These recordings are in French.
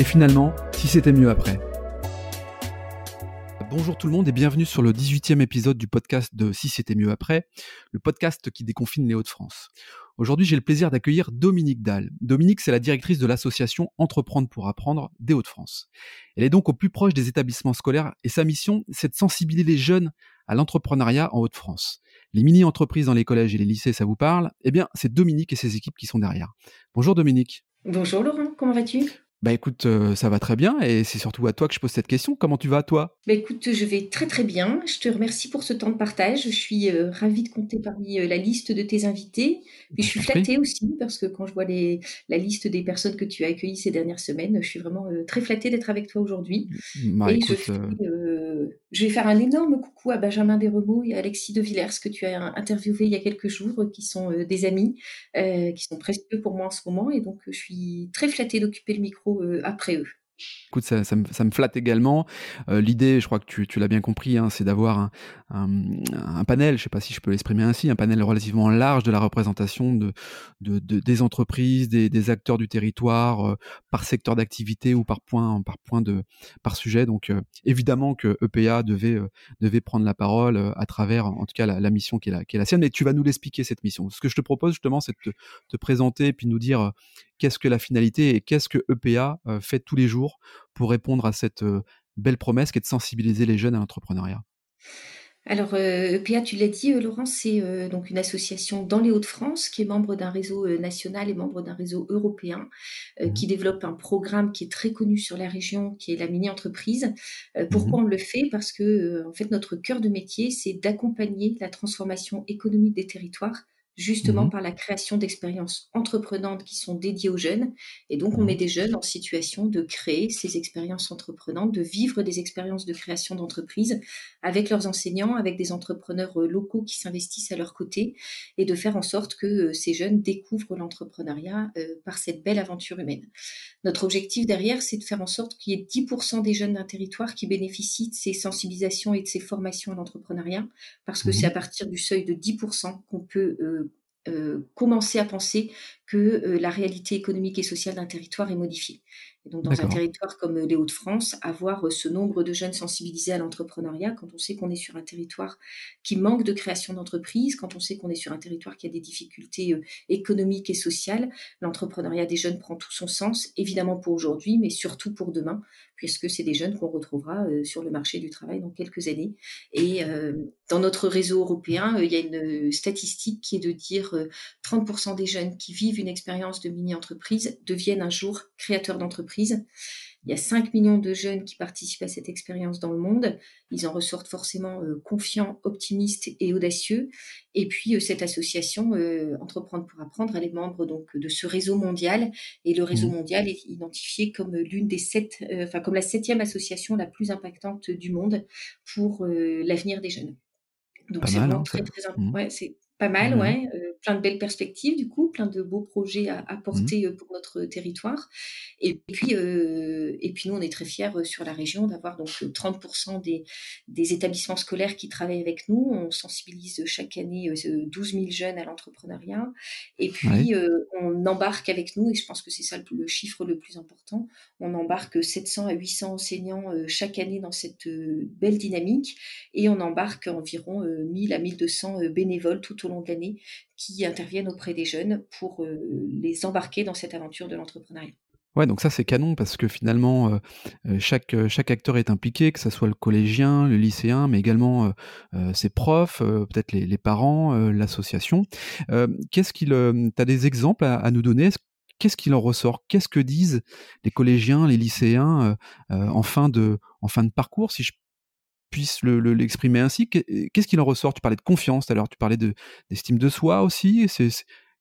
et finalement, si c'était mieux après. Bonjour tout le monde et bienvenue sur le 18e épisode du podcast de Si c'était mieux après, le podcast qui déconfine les Hauts-de-France. Aujourd'hui, j'ai le plaisir d'accueillir Dominique Dahl. Dominique, c'est la directrice de l'association Entreprendre pour apprendre des Hauts-de-France. Elle est donc au plus proche des établissements scolaires et sa mission, c'est de sensibiliser les jeunes à l'entrepreneuriat en Hauts-de-France. Les mini-entreprises dans les collèges et les lycées, ça vous parle? Eh bien, c'est Dominique et ses équipes qui sont derrière. Bonjour Dominique. Bonjour Laurent, comment vas-tu? Bah écoute, euh, ça va très bien et c'est surtout à toi que je pose cette question. Comment tu vas toi? Bah écoute, je vais très très bien. Je te remercie pour ce temps de partage. Je suis euh, ravie de compter parmi euh, la liste de tes invités. Puis bah, je suis flattée aussi parce que quand je vois les, la liste des personnes que tu as accueillies ces dernières semaines, je suis vraiment très flattée d'être avec toi aujourd'hui. Bah, et je, je, vais faire un énorme coucou à Benjamin Desremaux et à Alexis de Villers que tu as interviewé il y a quelques jours, qui sont des amis, qui sont précieux pour moi en ce moment. Et donc je suis très flattée d'occuper le micro euh, après eux. Écoute, ça, me, ça, me, flatte également. Euh, L'idée, je crois que tu, tu l'as bien compris, hein, c'est d'avoir un, un, panel, je sais pas si je peux l'exprimer ainsi, un panel relativement large de la représentation de, de, de des entreprises, des, des, acteurs du territoire, euh, par secteur d'activité ou par point, par point de, par sujet. Donc, évidemment que EPA devait, devait prendre la parole à travers, en tout cas, la, la mission qui est, la, qui est la sienne. Mais tu vas nous l'expliquer cette mission. Ce que je te propose justement, c'est de te, te présenter et puis nous dire qu'est-ce que la finalité et qu'est-ce que EPA fait tous les jours pour répondre à cette belle promesse qui est de sensibiliser les jeunes à l'entrepreneuriat? Alors, EPA, tu l'as dit, Laurent, c'est donc une association dans les Hauts-de-France qui est membre d'un réseau national et membre d'un réseau européen mmh qui développe un programme qui est très connu sur la région, qui est la mini-entreprise. pourquoi mmh on le fait? Parce que, en fait, notre cœur de métier, c'est d'accompagner la transformation économique des territoires justement mmh par la création d'expériences entreprenantes qui sont dédiées aux jeunes. Et donc, on met mmh des jeunes en situation de créer ces expériences entreprenantes, de vivre des expériences de création d'entreprise avec leurs enseignants, avec des entrepreneurs euh, locaux qui s'investissent à leur côté, et de faire en sorte que euh, ces jeunes découvrent l'entrepreneuriat euh, par cette belle aventure humaine. Notre objectif derrière, c'est de faire en sorte qu'il y ait 10% des jeunes d'un territoire qui bénéficient de ces sensibilisations et de ces formations à l'entrepreneuriat, parce que mmh c'est à partir du seuil de 10% qu'on peut euh, commencer à penser que euh, la réalité économique et sociale d'un territoire est modifiée. Et donc, dans un territoire comme les Hauts-de-France, avoir ce nombre de jeunes sensibilisés à l'entrepreneuriat, quand on sait qu'on est sur un territoire qui manque de création d'entreprises, quand on sait qu'on est sur un territoire qui a des difficultés euh, économiques et sociales, l'entrepreneuriat des jeunes prend tout son sens, évidemment pour aujourd'hui, mais surtout pour demain, puisque c'est des jeunes qu'on retrouvera euh, sur le marché du travail dans quelques années. Et euh, dans notre réseau européen, il y a une statistique qui est de dire 30% des jeunes qui vivent une expérience de mini-entreprise deviennent un jour créateurs d'entreprise il y a 5 millions de jeunes qui participent à cette expérience dans le monde. Ils en ressortent forcément euh, confiants, optimistes et audacieux. Et puis euh, cette association euh, Entreprendre pour apprendre, elle est membre donc de ce réseau mondial. Et le réseau mmh. mondial est identifié comme l'une des sept, enfin comme la septième association la plus impactante du monde pour l'avenir des jeunes. Donc c'est vraiment hein, très très important. Mmh. c'est pas mal, mmh ouais. Plein de belles perspectives, du coup, plein de beaux projets à, apporter mmh. pour notre territoire. Et puis, et puis nous, on est très fiers sur la région d'avoir donc 30% des, des établissements scolaires qui travaillent avec nous. On sensibilise chaque année 12 000 jeunes à l'entrepreneuriat. Et puis, on embarque avec nous, et je pense que c'est ça le, chiffre le plus important, on embarque 700 à 800 enseignants chaque année dans cette belle dynamique. Et on embarque environ 1000 à 1200 bénévoles tout au long de l'année qui interviennent auprès des jeunes pour euh, les embarquer dans cette aventure de l'entrepreneuriat. Ouais, donc ça c'est canon parce que finalement euh, euh, chaque chaque acteur est impliqué, que ce soit le collégien, le lycéen, mais également ses profs, peut-être les, parents, l'association. Qu'est-ce qu'il, as des exemples à, à nous donner? Qu'est-ce qu'il en ressort? Qu'est-ce que disent les collégiens, les lycéens en fin de en fin de parcours, si je puisse l'exprimer ainsi. Qu'est-ce qu'il en ressort? Tu parlais de confiance alors tu parlais d'estime de, soi aussi.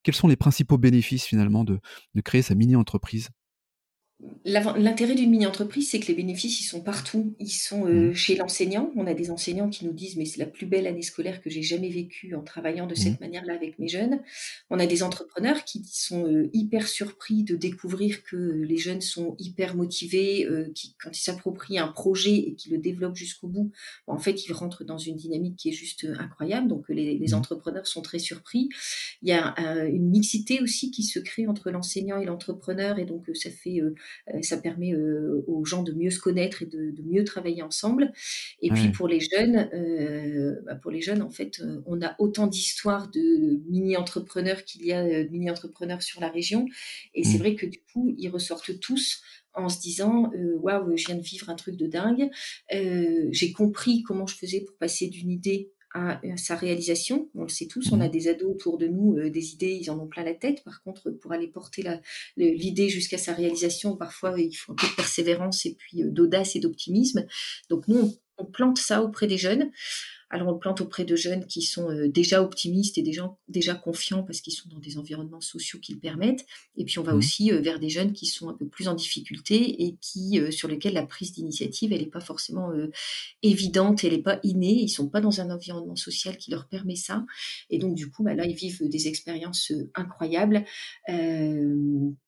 quels sont les principaux bénéfices finalement de, créer sa mini-entreprise? L'intérêt d'une mini-entreprise, c'est que les bénéfices, ils sont partout. Ils sont euh, Mmh. chez l'enseignant. On a des enseignants qui nous disent, mais c'est la plus belle année scolaire que j'ai jamais vécue en travaillant de Mmh. cette manière-là avec mes jeunes. On a des entrepreneurs qui sont euh, hyper surpris de découvrir que les jeunes sont hyper motivés, euh, qui, quand ils s'approprient un projet et qu'ils le développent jusqu'au bout, en fait, ils rentrent dans une dynamique qui est juste euh, incroyable. Donc, les, les Mmh. entrepreneurs sont très surpris. Il y a euh, une mixité aussi qui se crée entre l'enseignant et l'entrepreneur, et donc euh, ça fait euh, euh, ça permet euh, aux gens de mieux se connaître et de, de mieux travailler ensemble. Et puis pour les jeunes, euh, bah, pour les jeunes, en fait, euh, on a autant d'histoires de mini-entrepreneurs qu'il y a euh, de mini-entrepreneurs sur la région. Et c'est Mmh. vrai que du coup, ils ressortent tous en se disant euh, waouh, je viens de vivre un truc de dingue. Euh, J'ai compris comment je faisais pour passer d'une idée à, à sa réalisation. On le sait tous, on a Mmh. des ados autour de nous, euh, des idées, ils en ont plein la tête. Par contre, pour aller porter l'idée jusqu'à sa réalisation, parfois il faut un peu de persévérance et puis euh, d'audace et d'optimisme. Donc nous, on, on plante ça auprès des jeunes. Alors on le plante auprès de jeunes qui sont euh, déjà optimistes et déjà, déjà confiants parce qu'ils sont dans des environnements sociaux qui le permettent. Et puis on va Mmh. aussi euh, vers des jeunes qui sont un peu plus en difficulté et qui, euh, sur lesquels la prise d'initiative, elle n'est pas forcément évidente, elle n'est pas innée, ils sont pas dans un environnement social qui leur permet ça. Et donc du coup, bah, là, ils vivent des expériences incroyables. Euh,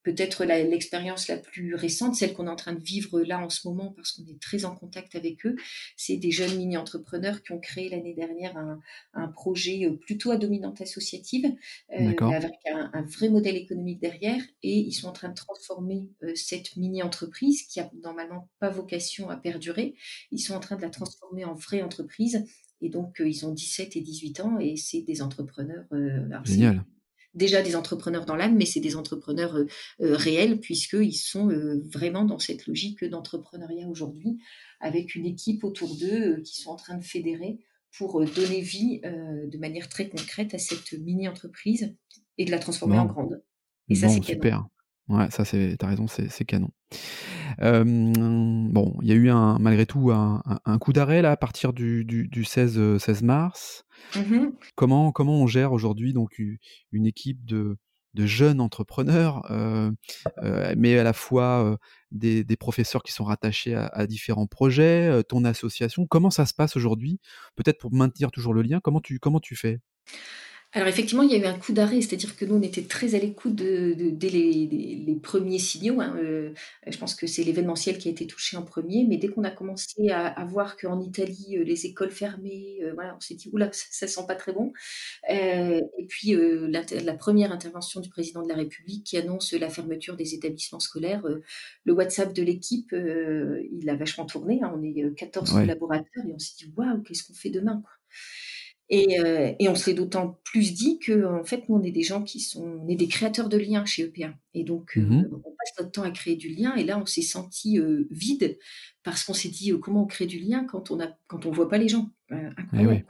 Peut-être la- l'expérience la plus récente, celle qu'on est en train de vivre là en ce moment parce qu'on est très en contact avec eux, c'est des jeunes mini-entrepreneurs qui ont créé l'année dernière un, un projet euh, plutôt à dominante associative, euh, avec un, un vrai modèle économique derrière, et ils sont en train de transformer euh, cette mini-entreprise qui a normalement pas vocation à perdurer. Ils sont en train de la transformer en vraie entreprise. Et donc, euh, ils ont 17 et 18 ans et c'est des entrepreneurs. alors, Génial. déjà des entrepreneurs dans l'âme, mais c'est des entrepreneurs euh, euh, réels puisqu'ils sont euh, vraiment dans cette logique d'entrepreneuriat aujourd'hui, avec une équipe autour d'eux qui sont en train de fédérer pour euh, donner vie euh, de manière très concrète à cette mini-entreprise et de la transformer en grande. Et ça, c'est canon. super. Ouais, ça c'est, t'as raison, c'est, canon. Euh, bon, il y a eu un, malgré tout un, un- un coup d'arrêt là à partir du, du, du 16, euh, 16 mars. Mhm. Comment, comment on gère aujourd'hui donc une équipe de, de jeunes entrepreneurs, euh, euh, mais à la fois euh, des, professeurs qui sont rattachés à, différents projets, ton association. Comment ça se passe aujourd'hui? Peut-être pour maintenir toujours le lien. Comment tu fais? Alors effectivement, il y a eu un coup d'arrêt, c'est-à-dire que nous, on était très à l'écoute de, de- dès les, les- les premiers signaux. hein, euh, je pense que c'est l'événementiel qui a été touché en premier, mais dès qu'on a commencé à, à voir qu'en Italie, euh, les écoles fermées, euh, voilà, on s'est dit, oula, ça, ça sent pas très bon. Euh, et puis euh, la, première intervention du président de la République qui annonce la fermeture des établissements scolaires, euh, le WhatsApp de l'équipe, euh, il a vachement tourné. hein, on est euh, 14 Ouais. collaborateurs et on s'est dit, waouh, qu'est-ce qu'on fait demain quoi et, euh, et on se l'est d'autant plus dit que en fait nous on est des gens qui sont on est des créateurs de liens chez EPA et donc euh, Mhm. on passe notre temps à créer du lien. Et là on s'est senti euh, vide parce qu'on s'est dit comment on crée du lien quand on a quand on voit pas les gens? Eh incroyable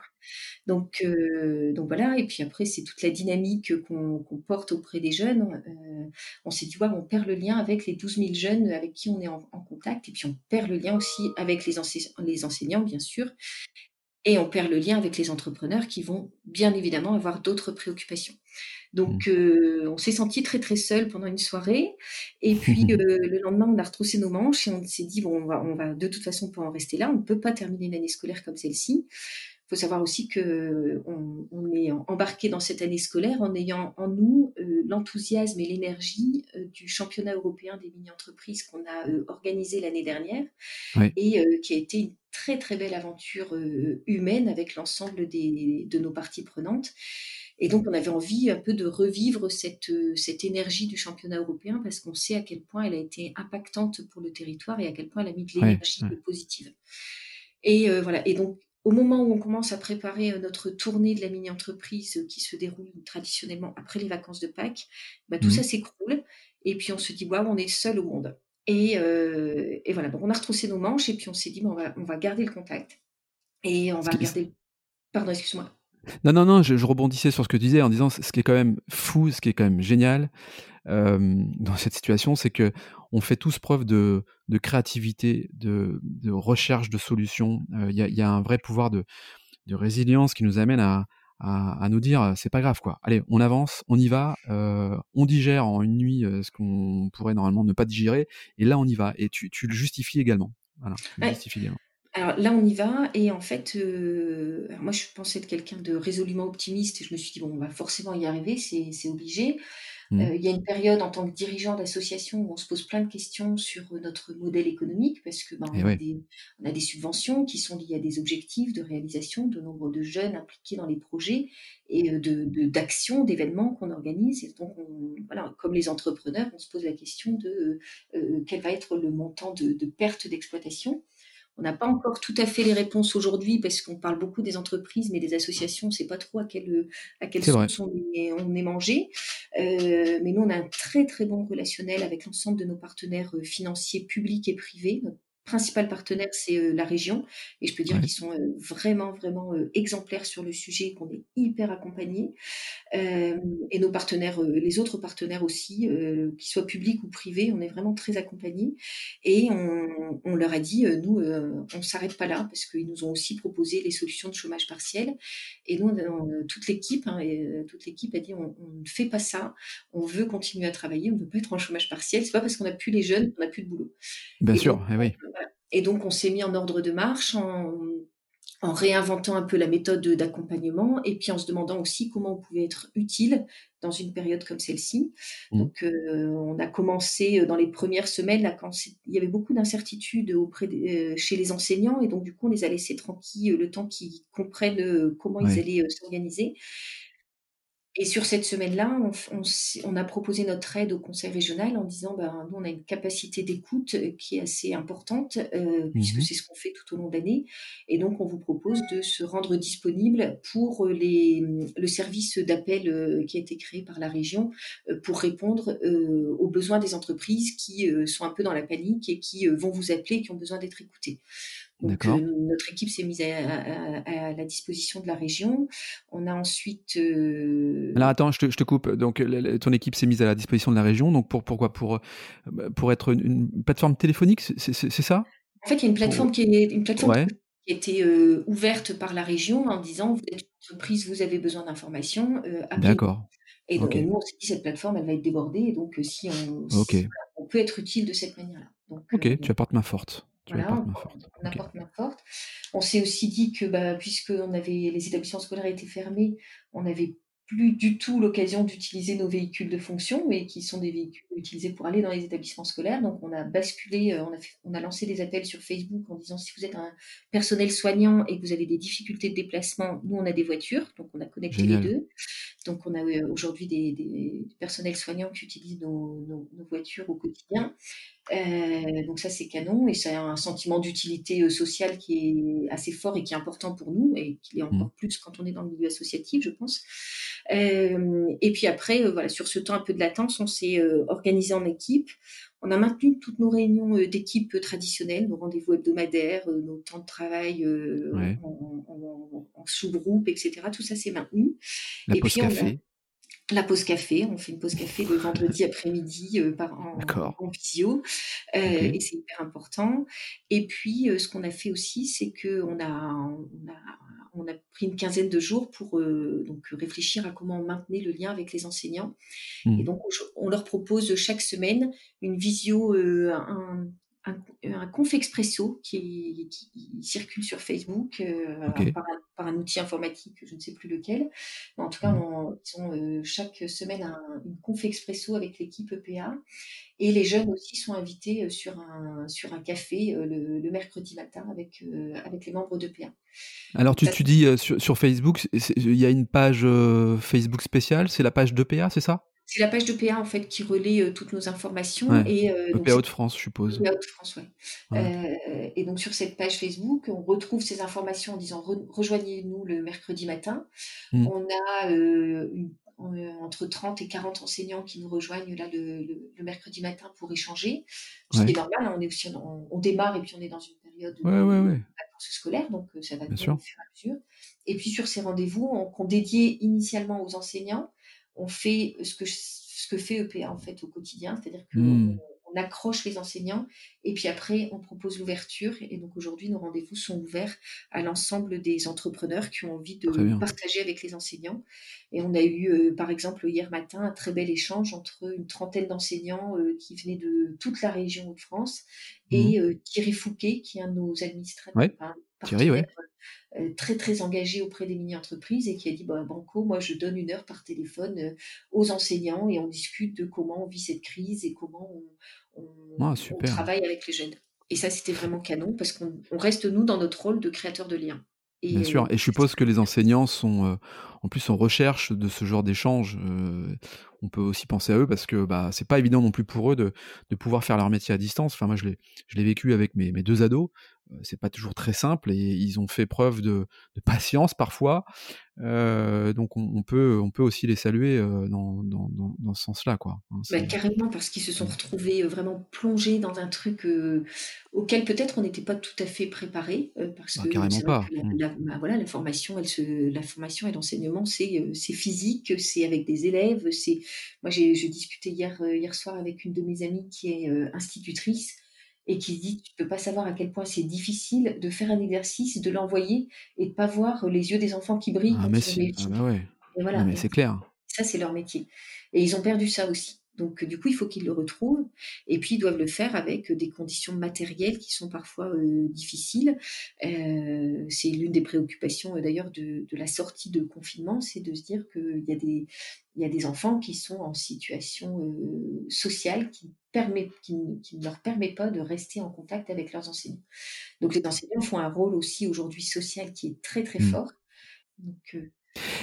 donc euh, donc voilà. Et puis après c'est toute la dynamique qu'on porte auprès des jeunes. Euh, on s'est dit ouais on perd le lien avec les 12 000 jeunes avec qui on est en, en contact. Et puis on perd le lien aussi avec les, ense- les enseignants bien sûr et on perd le lien avec les entrepreneurs qui vont bien évidemment avoir d'autres préoccupations. Donc, Mm. euh, on s'est senti très très seul pendant une soirée. Et puis euh, le lendemain, on a retroussé nos manches et on s'est dit bon, on va, on va de toute façon pas en rester là. On ne peut pas terminer une année scolaire comme celle-ci. Il faut savoir aussi que on, on est embarqué dans cette année scolaire en ayant en nous euh, l'enthousiasme et l'énergie euh, du championnat européen des mini-entreprises qu'on a euh, organisé l'année dernière et qui a été une très très belle aventure humaine avec l'ensemble des, de nos parties prenantes. Et donc on avait envie un peu de revivre cette, cette énergie du championnat européen parce qu'on sait à quel point elle a été impactante pour le territoire et à quel point elle a mis de l'énergie ouais. positive. Et euh, voilà. Et donc au moment où on commence à préparer euh, notre tournée de la mini-entreprise euh, qui se déroule traditionnellement après les vacances de Pâques, bah, tout Mhm. ça s'écroule. Et puis on se dit, waouh, on est seul au monde. Et, euh, et voilà, on a retroussé nos manches et puis on s'est dit, bon, on, va, on va garder le contact. Et on va regarder. Pardon, excuse-moi. Non, non, non, je, je rebondissais sur ce que tu disais en disant ce qui est quand même fou, ce qui est quand même génial dans cette situation, c'est que on fait tous preuve de, de créativité, de, de recherche de solutions. Il y, a, il y a un vrai pouvoir de, de résilience qui nous amène à, à, nous dire c'est pas grave quoi. Allez, on avance, on y va, on digère en une nuit ce qu'on pourrait normalement ne pas digérer, et là on y va. Et tu, tu le justifies également. Voilà, tu le justifies également. Alors là, on y va et en fait, euh, moi je pensais être quelqu'un de résolument optimiste et je me suis dit: «Bon, on va forcément y arriver, c'est obligé». Mmh. Euh, il y a une période en tant que dirigeant d'association où on se pose plein de questions sur, notre modèle économique parce que, ben, on a des on a des subventions qui sont liées à des objectifs de réalisation, de nombre de jeunes impliqués dans les projets et de d'actions, d'événements qu'on organise et donc voilà, comme les entrepreneurs, on se pose la question de, euh, quel va être le montant de de perte d'exploitation. On n'a pas encore tout à fait les réponses aujourd'hui parce qu'on parle beaucoup des entreprises, mais des associations, on ne sait pas trop à quelle, à quelle source on est, on est mangé. Euh, mais nous, on a un très très bon relationnel avec l'ensemble de nos partenaires euh, financiers publics et privés, principal partenaire, c'est euh, la région. Et je peux dire qu'ils sont euh, vraiment, vraiment euh, exemplaires sur le sujet, qu'on est hyper accompagnés. et nos partenaires, les autres partenaires aussi, qu'ils soient publics ou privés, on est vraiment très accompagnés. Et on, leur a dit, nous, on ne s'arrête pas là, parce qu'ils nous ont aussi proposé les solutions de chômage partiel. Et nous, toute l'équipe, hein, toute l'équipe a dit, on, ne fait pas ça, on veut continuer à travailler, on ne veut pas être en chômage partiel. C'est pas parce qu'on n'a plus les jeunes qu'on n'a plus de boulot. Bien sûr, eh oui. Et donc, on s'est mis en ordre de marche en, réinventant un peu la méthode d'accompagnement et puis en se demandant aussi comment on pouvait être utile dans une période comme celle-ci. Mmh. Donc, euh, on a commencé euh, dans les premières semaines, là, quand il y avait beaucoup d'incertitudes auprès euh, chez les enseignants, et donc du coup, on les a laissés tranquilles le temps qu'ils comprennent comment ils allaient s'organiser. Et sur cette semaine-là, on, a proposé notre aide au conseil régional en disant, ben, nous, on a une capacité d'écoute euh, qui est assez importante, euh, puisque mmh c'est ce qu'on fait tout au long de l'année. Et donc, on vous propose de se rendre disponible pour euh, les, le service d'appel qui a été créé par la région pour répondre aux besoins des entreprises qui sont un peu dans la panique et qui vont vous appeler qui ont besoin d'être écoutées. Donc, euh, notre équipe s'est mise à, la disposition de la région. On a ensuite. Euh, Alors attends, je te, coupe. Donc ton équipe s'est mise à la disposition de la région. Donc pour pourquoi? Pour pour être une, plateforme téléphonique, c'est ça? En fait, il y a une plateforme qui est une plateforme qui a été euh, ouverte par la région en disant vous êtes une entreprise, vous avez besoin d'informations. D'accord. Et donc nous, on s'est dit cette plateforme, elle va être débordée. donc si on, on peut être utile de cette manière-là. Ok, tu apportes main forte on, apporte main forte. On s'est aussi dit que bah, avait les établissements scolaires étaient fermés, on n'avait plus du tout l'occasion d'utiliser nos véhicules de fonction, mais qui sont des véhicules utilisés pour aller dans les établissements scolaires. Donc on a basculé, euh, on a, on a lancé des appels sur Facebook en disant si vous êtes un personnel soignant et que vous avez des difficultés de déplacement, nous on a des voitures, donc on a connecté les deux. Donc on a euh, aujourd'hui des, des, personnels soignants qui utilisent nos, nos, nos voitures au quotidien. Euh, donc ça c'est canon et c'est un sentiment d'utilité sociale qui est assez fort et qui est important pour nous et qui est encore mmh. plus quand on est dans le milieu associatif, je pense. Euh, et puis après, voilà, sur ce temps un peu de latence, on s'est organisé en équipe. On a maintenu toutes nos réunions d'équipe traditionnelles, nos rendez-vous hebdomadaires, nos temps de travail en, sous-groupe, etc. Tout ça s'est maintenu. La et puis café la pause café. On fait une pause café le vendredi après-midi euh, en, en, visio. Euh, et c'est hyper important. Et puis, euh, ce qu'on a fait aussi, c'est qu'on a, on a, on a pris une quinzaine de jours pour donc réfléchir à comment on maintenait le lien avec les enseignants. Mmh. Et donc, on leur propose chaque semaine une visio, un, un, un conf expresso qui, circule sur Facebook euh, par, un, outil informatique, je ne sais plus lequel. en tout cas, mmh. ils ont euh, chaque semaine un, une conf expresso avec l'équipe EPA. Et les jeunes aussi sont invités euh, sur un, sur un café le, mercredi matin avec, avec les membres d'EPA. Alors, tu, tu dis sur, sur Facebook, il y a une page Facebook spéciale, c'est la page d'EPA, c'est ça? C'est la page de PA en fait qui relaie euh, toutes nos informations. Et, euh, PA de France, je suppose. PA de France, oui. Euh, et donc sur cette page Facebook, on retrouve ces informations en disant rejoignez-nous le mercredi matin. Mmh. On a entre 30 et 40 enseignants qui nous rejoignent là le, mercredi matin pour échanger. Ce qui est normal, hein, on est aussi on, démarre et puis on est dans une période de vacances scolaires, donc ça va bien sûr. au fur et à mesure. Et puis sur ces rendez-vous, qu'on dédiait initialement aux enseignants, on fait ce que, ce que fait EPA en fait au quotidien, c'est-à-dire qu'on mmh. on accroche les enseignants et puis après, on propose l'ouverture. Et donc aujourd'hui, nos rendez-vous sont ouverts à l'ensemble des entrepreneurs qui ont envie de partager avec les enseignants. Et on a eu, euh, par exemple, hier matin, un très bel échange entre une trentaine d'enseignants euh, qui venaient de toute la région de France et mmh. euh, Thierry Fouquet, qui est un de nos administrateurs. Ouais. Thierry, ouais. très très engagé auprès des mini-entreprises et qui a dit bah, Banco, moi je donne une heure par téléphone aux enseignants et on discute de comment on vit cette crise et comment on, ah, on, travaille avec les jeunes. Et ça, c'était vraiment canon parce qu'on reste, nous, dans notre rôle de créateur de liens. Et, Bien sûr. Et je suppose que les enseignants sont euh, en plus en recherche de ce genre d'échange. Euh, on peut aussi penser à eux parce que bah, c'est pas évident non plus pour eux de, de pouvoir faire leur métier à distance. Enfin, moi, je l'ai vécu avec mes, mes deux ados. Euh, c'est pas toujours très simple et ils ont fait preuve de, de patience parfois. Euh, donc on, peut, on peut aussi les saluer euh, dans, dans, dans, ce sens-là. Quoi. Hein, bah, carrément, parce qu'ils se sont retrouvés vraiment plongés dans un truc auquel peut-être on n'était pas tout à fait préparé. parce bah, que carrément pas. Mmh. La, bah, voilà, la formation, elle se, la formation et l'enseignement, c'est physique, c'est avec des élèves. c'est Moi, j'ai discuté hier, hier soir avec une de mes amies qui est institutrice et qui se dit tu peux pas savoir à quel point c'est difficile de faire un exercice, de l'envoyer et de pas voir les yeux des enfants qui brillent ah, mais c'est ah, bah ouais. voilà. mais c'est clair. Ça c'est leur métier. Et ils ont perdu ça aussi. Donc du coup, il faut qu'ils le retrouvent. Et puis, ils doivent le faire avec des conditions matérielles qui sont parfois euh, difficiles. Euh, c'est l'une des préoccupations euh, d'ailleurs de, la sortie de confinement, c'est de se dire qu'il y, a des, il y a des enfants qui sont en situation sociale qui, permet, qui, ne leur permet pas de rester en contact avec leurs enseignants. Donc les enseignants font un rôle aussi aujourd'hui social qui est très très mmh. fort. Donc,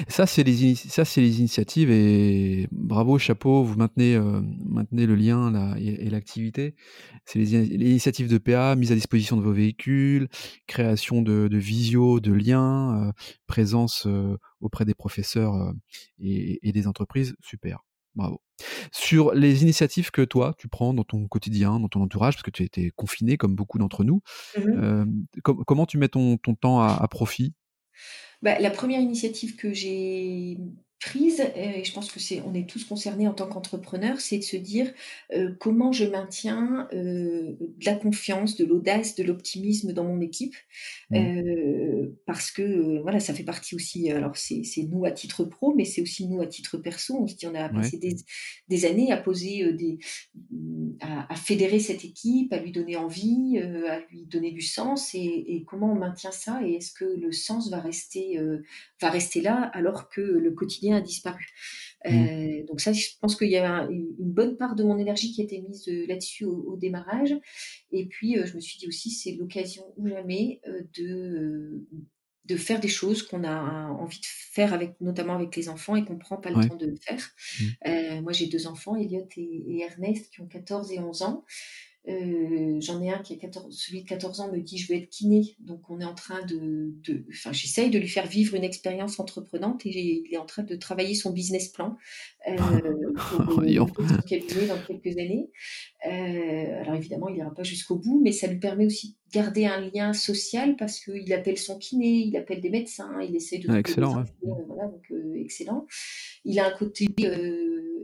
ça, c'est les, ça, c'est les initiatives et bravo, chapeau, vous maintenez, euh, maintenez le lien là, et, l'activité. C'est les, initiatives de PA, mise à disposition de vos véhicules, création de, de visio, de liens, euh, présence euh, auprès des professeurs et, et, des entreprises. Super, bravo. Sur les initiatives que toi, tu prends dans ton quotidien, dans ton entourage, parce que tu étais confiné comme beaucoup d'entre nous, mmh comment tu mets ton, ton temps à, à profit? Bah, la première initiative que j'ai prise, et je pense que c'est, on est tous concernés en tant qu'entrepreneurs, c'est de se dire euh, comment je maintiens euh, de la confiance, de l'audace, de l'optimisme dans mon équipe, mmh. euh, parce que voilà, ça fait partie aussi. Alors c'est, nous à titre pro, mais c'est aussi nous à titre perso. On se dit on a passé des, années à poser des, à, fédérer cette équipe, à lui donner envie, à lui donner du sens, et, et, comment on maintient ça, et est-ce que le sens va rester va rester là alors que le quotidien a disparu. Mmh. Euh, donc ça, je pense qu'il y a une bonne part de mon énergie qui a été mise euh, là-dessus au, démarrage. Et puis, euh, je me suis dit aussi, c'est l'occasion ou jamais de de faire des choses qu'on a envie de faire avec notamment avec les enfants et qu'on prend pas le temps de faire. Mmh. moi j'ai deux enfants, Elliot et, et, Ernest qui ont 14 et 11 ans. Euh, j'en ai un qui a 14, celui de 14 ans me dit je veux être kiné, donc on est en train de, de enfin j'essaye de lui faire vivre une expérience entreprenante et il est en train de travailler son business plan euh, pour son cabinet dans quelques années. Euh, alors évidemment il n'ira pas jusqu'au bout, mais ça lui permet aussi de garder un lien social parce qu'il appelle son kiné, il appelle des médecins, il essaie de ah, excellent, voilà donc excellent. Il a un côté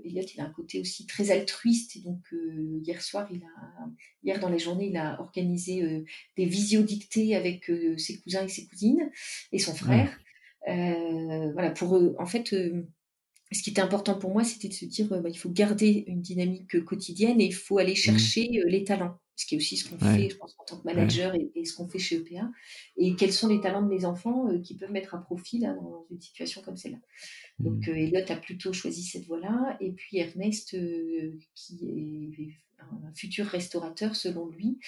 Elliot, il a un côté aussi très altruiste. Et donc, euh, hier soir, il a, hier dans la journée, il a organisé euh, des visio-dictées avec euh, ses cousins et ses cousines et son frère. voilà, pour eux, en fait, ce qui était important pour moi, c'était de se dire, bah, il faut garder une dynamique quotidienne et il faut aller mmh. chercher les talents ce qui est aussi ce qu'on fait, je pense, en tant que manager et, ce qu'on fait chez EPA, et quels sont les talents de mes enfants euh, qui peuvent mettre à profit là, dans une situation comme celle-là. Donc, mmh. euh, Elliot a plutôt choisi cette voie-là, et puis Ernest, euh, qui est un futur restaurateur selon lui,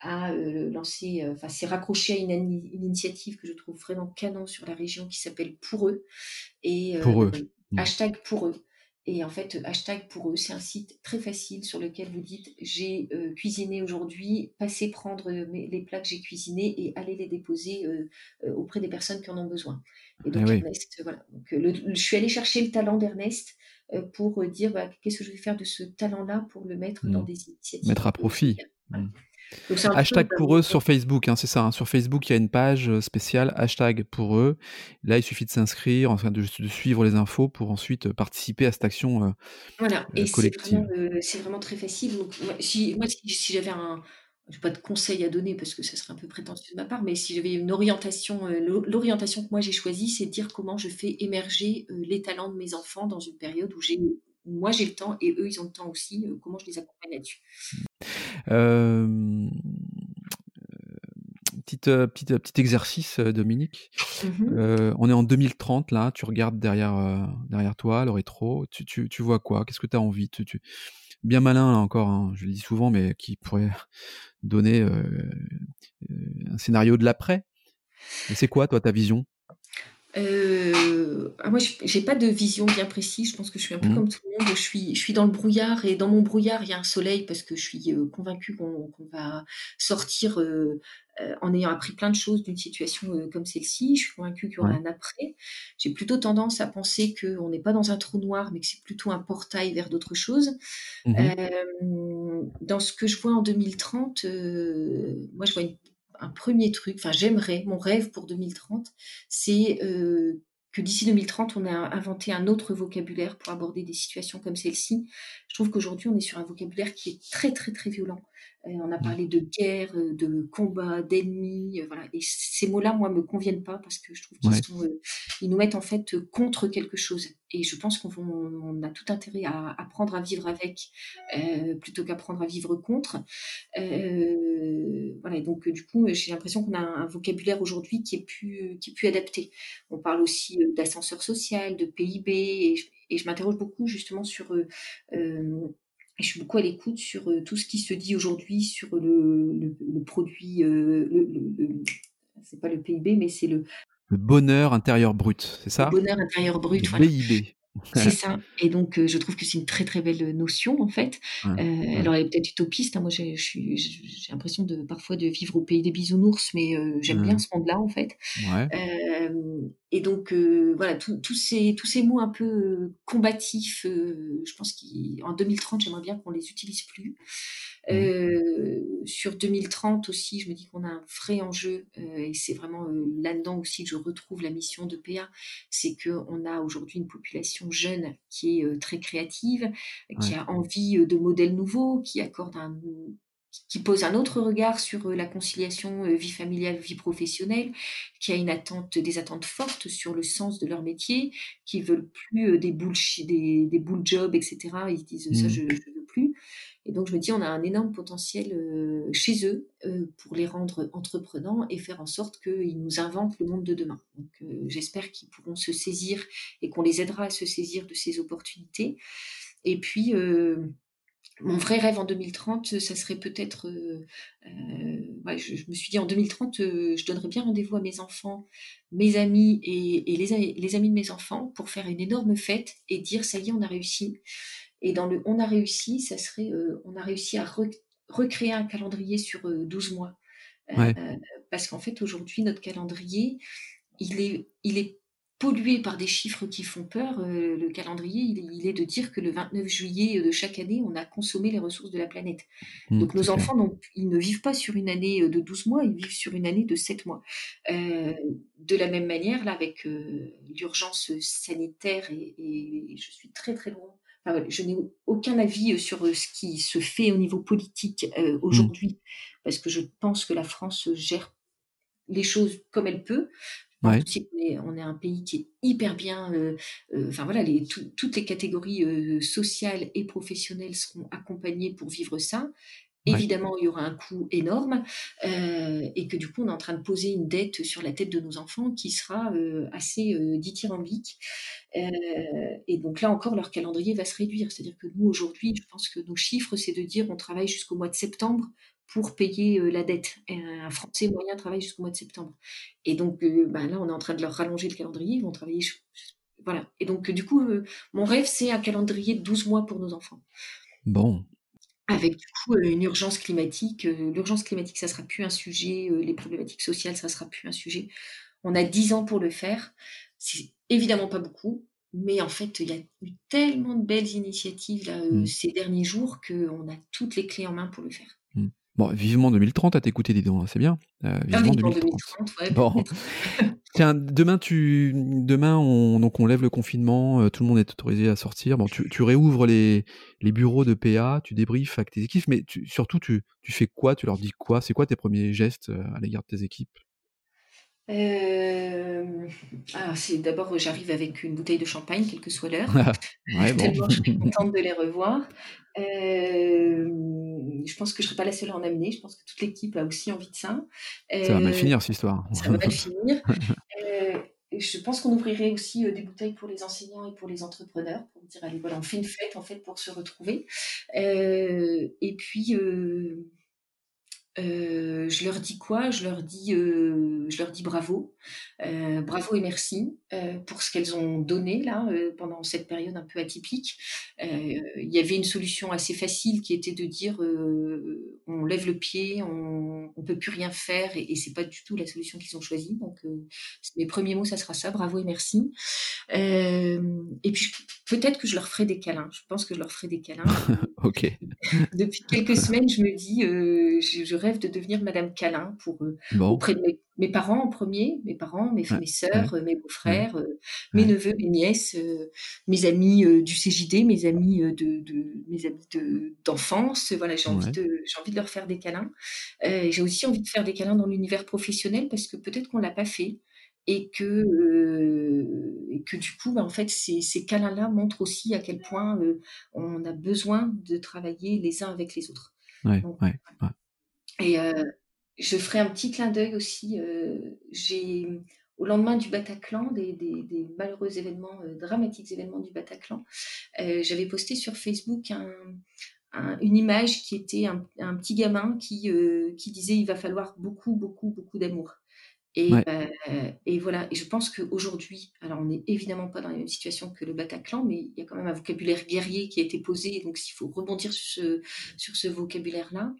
a lancé, enfin s'est raccroché à une, initiative que je trouve vraiment canon sur la région qui s'appelle Pour eux. Et, pour eux. Hashtag pour eux. Et en fait, hashtag pour eux, c'est un site très facile sur lequel vous dites j'ai euh, cuisiné aujourd'hui, passez prendre les plats que j'ai cuisinés et allez les déposer euh, euh, auprès des personnes qui en ont besoin. Et donc, eh Ernest, voilà. Donc, je suis allée chercher le talent d'Ernest pour dire bah, qu'est-ce que je vais faire de ce talent-là pour le mettre dans des initiatives. Mettre à profit. Mmh. Hashtag pour eux sur Facebook, hein, c'est ça. Hein. sur Facebook, il y a une page spéciale hashtag pour eux. Là, il suffit de s'inscrire, enfin de, suivre les infos pour ensuite participer à cette action voilà. Et c'est vraiment, très facile. si, moi, si j'avais un, je n'ai pas de conseils à donner parce que ça serait un peu prétentieux de ma part, mais si j'avais une orientation, euh, l'orientation que moi j'ai choisie, c'est de dire comment je fais émerger euh, les talents de mes enfants dans une période où j'ai, moi j'ai le temps et eux ils ont le temps aussi, euh, comment je les accompagne là-dessus. Petite, petite, petit exercice, Dominique. Mmh on est en 2030 là, tu regardes derrière, derrière toi le rétro, tu, tu, tu vois quoi? Qu'est-ce que tu as envie? Tu, tu bien malin là encore, hein, je le dis souvent, mais qui pourrait donner euh, euh, un scénario de l'après. c'est quoi, toi, ta vision? Euh, ah, moi, j'ai pas de vision bien précise. Je pense que je suis un peu mmh. comme tout le monde. Je suis, je suis dans le brouillard et dans mon brouillard, il y a un soleil parce que je suis convaincue qu'on va sortir en ayant appris plein de choses d'une situation comme celle-ci. Je suis convaincue qu'il y aura un après. J'ai plutôt tendance à penser qu'on n'est pas dans un trou noir, mais que c'est plutôt un portail vers d'autres choses. Mmh dans ce que je vois en 2030, moi, je vois une un premier truc, enfin j'aimerais, mon rêve pour 2030, c'est euh, que d'ici 2030, on a inventé un autre vocabulaire pour aborder des situations comme celle-ci. Je trouve qu'aujourd'hui, on est sur un vocabulaire qui est très, très, très violent. Euh, on a mmh. parlé de guerre, euh, de combat, d'ennemis, voilà. Et ces mots-là, moi, me conviennent pas parce que je trouve qu'ils ils nous mettent en fait contre quelque chose. Et je pense qu'on a tout intérêt à apprendre à vivre avec plutôt qu'apprendre à vivre contre. voilà. Et donc, du coup, j'ai l'impression qu'on a un, vocabulaire aujourd'hui qui est plus, qui est plus adapté. On parle aussi d'ascenseur social, de PIB, et je, m'interroge beaucoup justement sur je suis beaucoup à l'écoute sur tout ce qui se dit aujourd'hui sur le, le, produit, euh, le, le c'est pas le PIB, mais c'est le... Le bonheur intérieur brut, c'est ça? Le bonheur intérieur brut, le voilà. PIB. C'est ça. Et donc, je trouve que c'est une très très belle notion en fait. Alors, elle est peut-être utopiste. Hein. Moi, j'ai l'impression de parfois de vivre au pays des bisounours, mais j'aime bien ce monde-là en fait. et donc, voilà, tous ces tous ces mots un peu combatifs, je pense qu'en 2030, j'aimerais bien qu'on les utilise plus. Euh, sur 2030 aussi, je me dis qu'on a un vrai enjeu, euh, et c'est vraiment euh, là-dedans aussi que je retrouve la mission de PA, c'est qu'on a aujourd'hui une population jeune qui est très créative, qui a envie de modèles nouveaux, qui accorde un qui pose un autre regard sur la conciliation vie familiale, vie professionnelle, qui a une attente, des attentes fortes sur le sens de leur métier, qui veulent plus des bullshit, des, des bull jobs, etc. Ils disent ça, mmh. je, je veux plus. Et donc, je me dis, on a un énorme potentiel euh, chez eux euh, pour les rendre entreprenants et faire en sorte qu'ils nous inventent le monde de demain. Donc, euh, j'espère qu'ils pourront se saisir et qu'on les aidera à se saisir de ces opportunités. Et puis, mon vrai rêve en 2030, ça serait peut-être. je, me suis dit en 2030, je donnerais bien rendez-vous à mes enfants, mes amis et, les, les, amis de mes enfants pour faire une énorme fête et dire ça y est, on a réussi. Et dans le on a réussi, ça serait euh, on a réussi à recréer un calendrier sur 12 euh, mois. Euh, parce qu'en fait, aujourd'hui, notre calendrier, il est, il est pollué par des chiffres qui font peur. le calendrier, il est, de dire que le 29 juillet de chaque année, on a consommé les ressources de la planète. Mmh, Donc nos enfants, non, ils ne vivent pas sur une année de 12 mois, ils vivent sur une année de 7 mois. de la même manière, là, avec l'urgence sanitaire, et, et, je suis très très loin je n'ai aucun avis euh, sur euh, ce qui se fait au niveau politique euh, aujourd'hui, parce que je pense que la France gère les choses comme elle peut. on, est, un pays qui est hyper bien. enfin voilà, toutes les catégories sociales et professionnelles seront accompagnées pour vivre ça. Évidemment, il y aura un coût énorme euh, et que du coup, on est en train de poser une dette sur la tête de nos enfants qui sera euh, assez euh, dithyrambique. et donc là encore, leur calendrier va se réduire. C'est-à-dire que nous, aujourd'hui, je pense que nos chiffres, c'est de dire on travaille jusqu'au mois de septembre pour payer la dette. un Français moyen travaille jusqu'au mois de septembre. Et donc bah, là, on est en train de leur rallonger le calendrier. Ils vont travailler. Voilà. Et donc, du coup, mon rêve, c'est un calendrier de 12 mois pour nos enfants. Bon, avec du coup, une urgence climatique, l'urgence climatique, ça sera plus un sujet, les problématiques sociales, ça sera plus un sujet. On a 10 ans pour le faire. C'est évidemment pas beaucoup, mais en fait, il y a eu tellement de belles initiatives là, mmh. ces derniers jours qu'on a toutes les clés en main pour le faire. Mmh. Bon, vivement 2030 à t'écouter, dis donc, hein, c'est bien. Euh, vivement 2030. ouais, bon. Tiens, demain, tu, demain on, donc on lève le confinement, euh, tout le monde est autorisé à sortir. Bon, tu, tu réouvres les, les bureaux de PA, tu débriefes avec tes équipes, mais tu, surtout, tu, tu fais quoi? Tu leur dis quoi? C'est quoi tes premiers gestes euh, à l'égard de tes équipes? Euh... Ah, c'est d'abord j'arrive avec une bouteille de champagne, quelle que soit l'heure. ouais, bon. Tellement je suis contente de les revoir. Euh, je pense que je serai pas la seule à en amener. Je pense que toute l'équipe a aussi envie de ça. ça va mal euh, finir cette histoire. Ça va mal finir. Je pense qu'on ouvrirait aussi des bouteilles pour les enseignants et pour les entrepreneurs pour dire allez voilà on fait une fête en fait pour se retrouver. et puis euh, je leur dis quoi? Je leur dis, euh, je leur dis bravo, euh, bravo et merci pour ce qu'elles ont donné là pendant cette période un peu atypique. Il y avait une solution assez facile qui était de dire on lève le pied, on, on peut plus rien faire et, et c'est pas du tout la solution qu'ils ont choisie. Donc mes premiers mots ça sera ça, bravo et merci. et puis peut-être que je leur ferai des câlins. Je pense que je leur ferai des câlins. ok. Depuis quelques semaines, je me dis je, je rêve de devenir Madame Câlin pour euh, auprès de mes, parents en premier, mes parents, mes, mes sœurs, mes beaux-frères, euh, mes neveux, mes nièces, euh, mes amis du CJD, mes amis de, mes amis d'enfance. voilà, j'ai envie de j'ai envie de leur faire des câlins. j'ai aussi envie de faire des câlins dans l'univers professionnel parce que peut-être qu'on l'a pas fait et que, et que du coup, bah, en fait, ces, ces câlins-là montrent aussi à quel point on a besoin de travailler les uns avec les autres. Ouais, ouais, et euh, je ferai un petit clin d'œil aussi. Euh, j'ai au lendemain du Bataclan, des, des, des malheureux événements, euh, dramatiques événements du Bataclan, j'avais posté sur Facebook un, un, une image qui était un, un petit gamin qui, qui disait il va falloir beaucoup, beaucoup, beaucoup d'amour. Et, euh, et, voilà, et je pense qu'aujourd'hui, alors on n'est évidemment pas dans la même situation que le Bataclan, mais il y a quand même un vocabulaire guerrier qui a été posé, donc s'il faut rebondir sur ce, sur ce vocabulaire-là,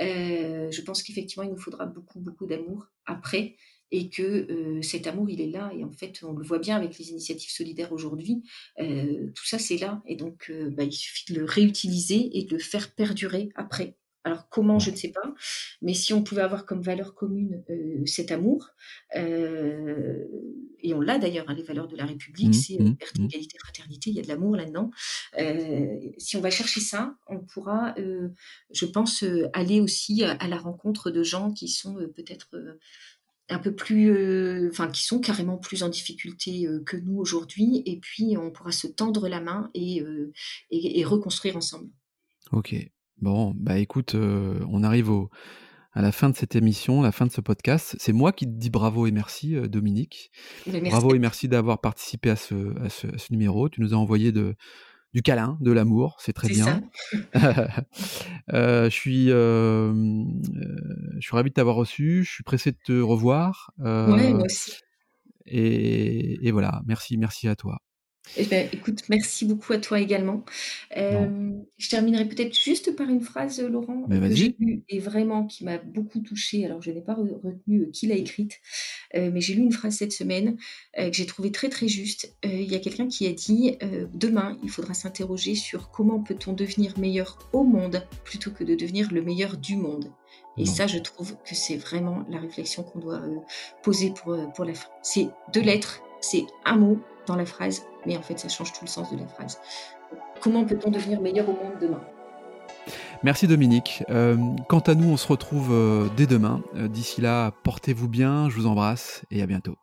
euh, je pense qu'effectivement, il nous faudra beaucoup, beaucoup d'amour après, et que euh, cet amour, il est là, et en fait, on le voit bien avec les initiatives solidaires aujourd'hui, tout ça, c'est là, et donc bah, il suffit de le réutiliser et de le faire perdurer après. Alors comment, je ne sais pas, mais si on pouvait avoir comme valeur commune euh, cet amour, euh, et on l'a d'ailleurs, hein, les valeurs de la République, mmh, c'est euh, mmh, mmh. égalité, fraternité, il y a de l'amour là-dedans. si on va chercher ça, on pourra, je pense, aller aussi à, la rencontre de gens qui sont peut-être un peu plus, enfin, qui sont carrément plus en difficulté que nous aujourd'hui, et puis on pourra se tendre la main et, et reconstruire ensemble. Ok, Bon, bah écoute, euh, on arrive au, à la fin de cette émission, la fin de ce podcast. C'est moi qui te dis bravo et merci, euh, Dominique. Bravo et merci d'avoir participé à ce, à, ce, numéro. Tu nous as envoyé de, du câlin, de l'amour, c'est très bien. euh, je suis, euh, je suis ravi de t'avoir reçu. Je suis pressé de te revoir. oui, moi aussi. Et, et voilà, merci, merci à toi. Eh ben, écoute, merci beaucoup à toi également. Euh, je terminerai peut-être juste par une phrase, Laurent, que j'ai lue et vraiment qui m'a beaucoup touchée. Alors, je n'ai pas retenu euh, qui l'a écrite, euh, mais j'ai lu une phrase cette semaine que j'ai trouvée très très juste. Il y a quelqu'un qui a dit Demain, il faudra s'interroger sur comment peut-on devenir meilleur au monde plutôt que de devenir le meilleur du monde. Et ça, je trouve que c'est vraiment la réflexion qu'on doit poser pour, pour la fin. C'est deux lettres, c'est un mot dans la phrase, mais en fait, ça change tout le sens de la phrase. Comment peut-on devenir meilleur au monde demain? Merci Dominique. Euh, quant à nous, on se retrouve euh, dès demain. Euh, d'ici là, portez-vous bien, je vous embrasse et à bientôt.